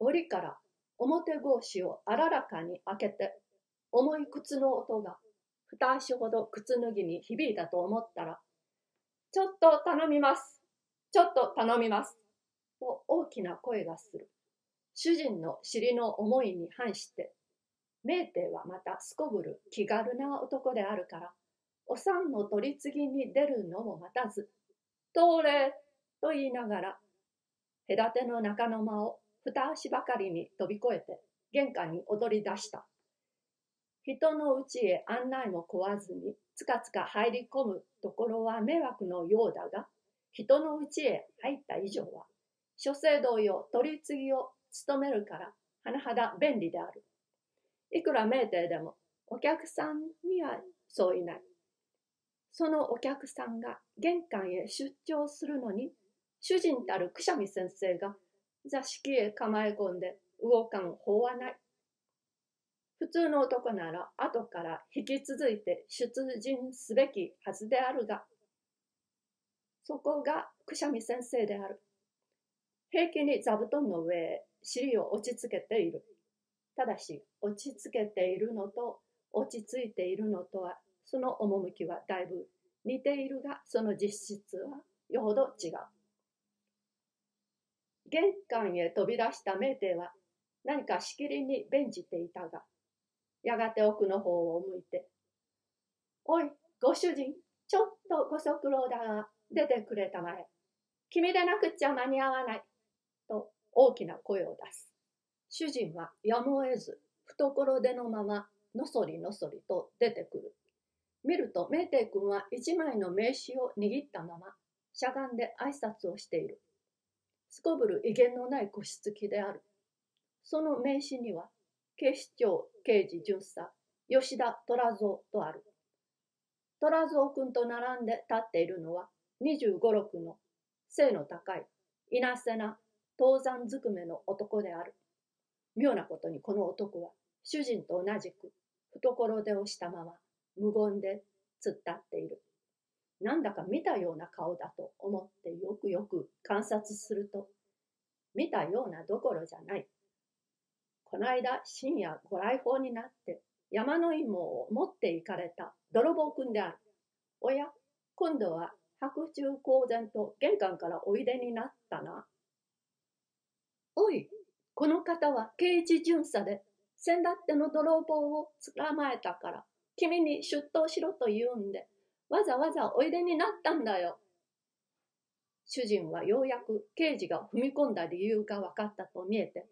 檻から表格子をあららかに開けて、重い靴の音が二足ほど靴脱ぎに響いたと思ったら、ちょっと頼みます。ちょっと頼みます。と大きな声がする。主人の尻の思いに反して、メーテはまたすこぶる気軽な男であるから、お産の取り次ぎに出るのも待たず、通れと言いながら、隔ての中の間を二足ばかりに飛び越えて玄関に踊り出した。人のうちへ案内も食わずにつかつか入り込むところは迷惑のようだが、人のうちへ入った以上は、諸聖同様取り次ぎを務めるから甚だ便利である。いくら名店でもお客さんにはそういない。そのお客さんが玄関へ出張するのに、主人たるくしゃみ先生が座敷へ構え込んで動かん法はない。普通の男なら後から引き続いて出陣すべきはずであるが、そこがくしゃみ先生である。平気に座布団の上へ尻を落ち着けている。ただし、落ち着けているのと落ち着いているのとは、その趣はだいぶ似ているが、その実質はよほど違う。玄関へ飛び出した名帝は何かしきりに弁じていたが、やがて奥の方を向いて、おい、ご主人、ちょっとご足労だが、出てくれたまえ。君でなくっちゃ間に合わない。と大きな声を出す。主人はやむを得ず、懐手のまま、のそりのそりと出てくる。見ると、メーテ君は一枚の名刺を握ったまま、しゃがんで挨拶をしている。すこぶる威厳のない腰つきである。その名刺には、警視庁刑事巡査、吉田虎蔵とある。虎蔵君と並んで立っているのは、25、6の背の高い、稲瀬な登山ずくめの男である。妙なことにこの男は、主人と同じく、懐手をしたまま、無言で突っ立っている。なんだか見たような顔だと思ってよくよく観察すると、見たようなどころじゃない。この間深夜ご来訪になって山の芋を持って行かれた泥棒くんである。おや、今度は白昼公然と玄関からおいでになったな。おい、この方は刑事巡査で、先だっての泥棒を捕まえたから、君に出頭しろと言うんで、わざわざおいでになったんだよ。主人はようやく刑事が踏み込んだ理由が分かったと見えて、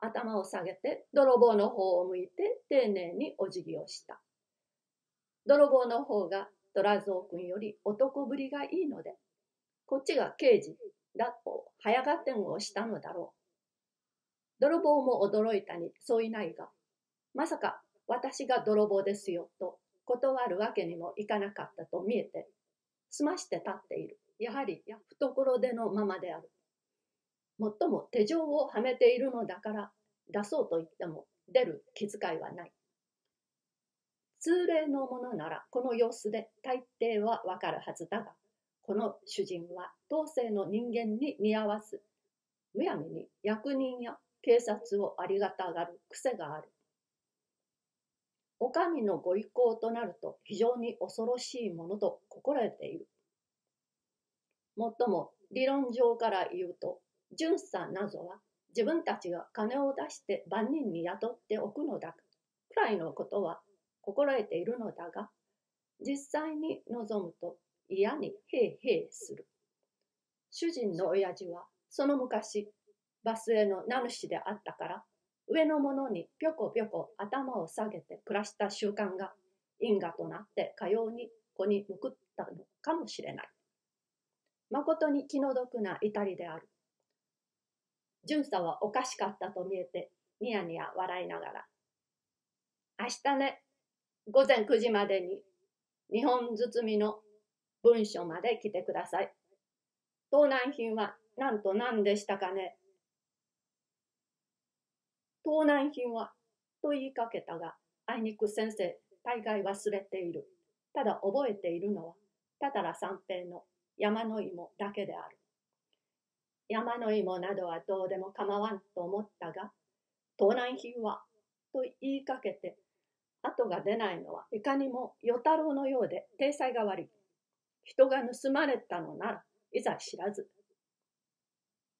頭を下げて泥棒の方を向いて丁寧にお辞儀をした。泥棒の方が虎蔵君より男ぶりがいいので、こっちが刑事だと早がてんをしたのだろう。泥棒も驚いたにそういないが、まさか私が泥棒ですよと断るわけにもいかなかったと見えて、済まして立っている。やはり懐でのままである。もっとも手錠をはめているのだから出そうと言っても出る気遣いはない。通例のものならこの様子で大抵はわかるはずだが、この主人は当世の人間に似合わず、むやみに役人や警察をありがたがる癖がある。お上のご意向となると非常に恐ろしいものと心得ている。もっとも理論上から言うと、巡査などは自分たちが金を出して万人に雇っておくのだくらいのことは心得ているのだが、実際に望むと嫌にへいへいする。主人の親父はその昔、バスへの名主であったから、上の者にぴょこぴょこ頭を下げて暮らした習慣が因果となってかように子に報ったのかもしれない。誠に気の毒な至りである。巡査はおかしかったと見えて、ニヤニヤ笑いながら。明日ね、午前9時までに、日本包みの文書まで来てください。盗難品は何と何でしたかね盗難品はと言いかけたが、あいにく先生、大概忘れている。ただ覚えているのは、ただら三平の山の芋だけである。山の芋などはどうでも構わんと思ったが、盗難品は、と言いかけて、後が出ないのはいかにも与太郎のようで体裁が悪い。人が盗まれたのなら、いざ知らず。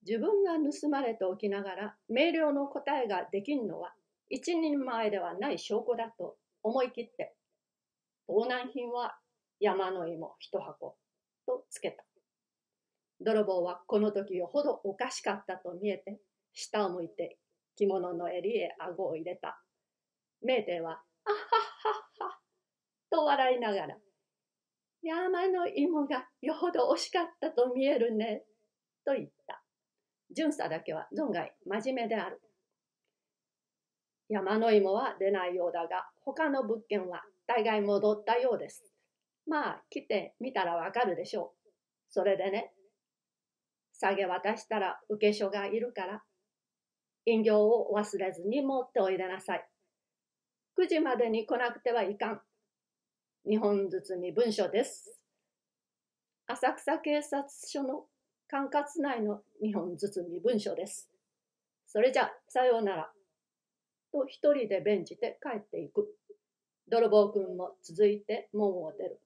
自分が盗まれておきながら明瞭の答えができんのは一人前ではない証拠だと思い切って、盗難品は山の芋一箱とつけた。泥棒はこの時よほどおかしかったと見えて、下を向いて着物の襟へ顎を入れた。名帝は、あはっはっは、と笑いながら、山の芋がよほど惜しかったと見えるね、と言った。巡査だけは存外真面目である。山の芋は出ないようだが、他の物件は大概戻ったようです。まあ、来てみたらわかるでしょう。それでね、下げ渡したら受け所がいるから、飲料を忘れずに持っておいでなさい。9時までに来なくてはいかん。日本包み文書です。浅草警察署の管轄内の日本包み文書です。それじゃ、さようなら。と一人で弁じて帰っていく。泥棒くんも続いて門を出る。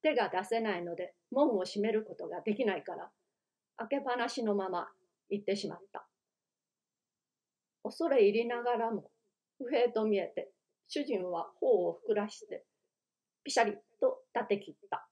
手が出せないので門を閉めることができないから開けっぱなしのまま行ってしまった。恐れ入りながらも不平と見えて主人は頬を膨らしてピシャリと立て切った。